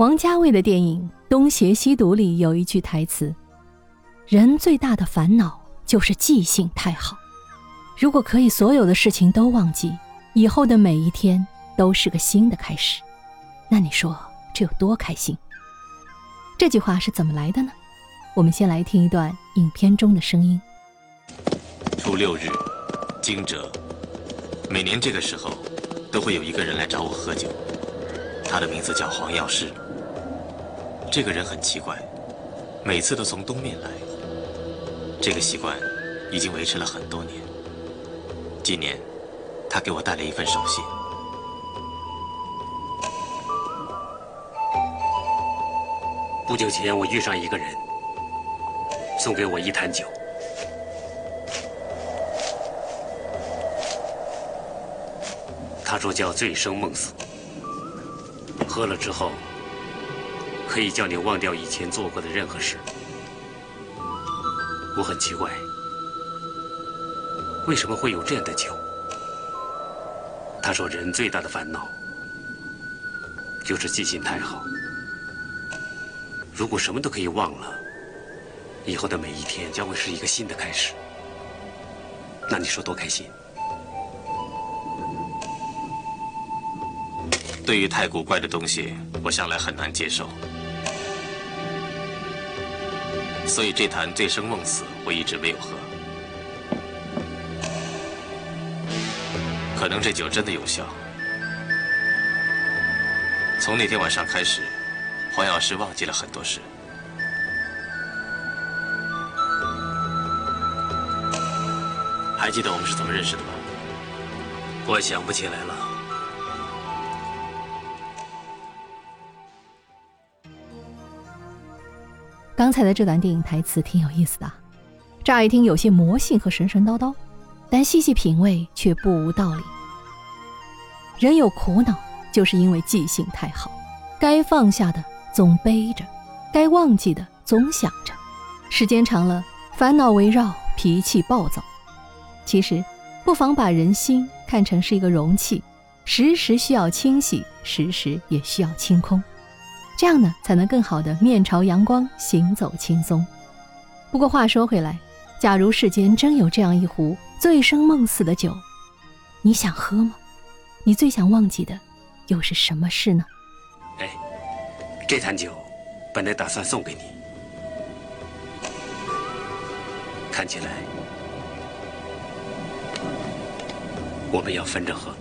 王家卫的电影《东邪西毒》里有一句台词：“人最大的烦恼就是记性太好。如果可以所有的事情都忘记，以后的每一天都是个新的开始，那你说这有多开心？”这句话是怎么来的呢？我们先来听一段影片中的声音。初六日，惊蛰，每年这个时候，都会有一个人来找我喝酒，他的名字叫黄药师。这个人很奇怪，每次都从东面来。这个习惯已经维持了很多年。今年，他给我带了一份手信。不久前，我遇上一个人，送给我一坛酒。他说叫醉生梦死，喝了之后。可以叫你忘掉以前做过的任何事。我很奇怪，为什么会有这样的酒？他说，人最大的烦恼就是记性太好。如果什么都可以忘了，以后的每一天将会是一个新的开始。那你说多开心？对于太古怪的东西，我向来很难接受。所以这坛醉生梦死，我一直没有喝。可能这酒真的有效。从那天晚上开始，黄药师忘记了很多事。还记得我们是怎么认识的吗？我想不起来了。刚才的这段电影台词挺有意思的，乍一听有些魔性和神神叨叨，但细细品味却不无道理。人有苦恼，就是因为记性太好，该放下的总背着，该忘记的总想着，时间长了，烦恼围绕，脾气暴躁。其实，不妨把人心看成是一个容器，时时需要清洗，时时也需要清空。这样呢，才能更好的面朝阳光，行走轻松。不过话说回来，假如世间真有这样一壶醉生梦死的酒，你想喝吗？你最想忘记的又是什么事呢？哎，这坛酒本来打算送给你，看起来我们要分着喝。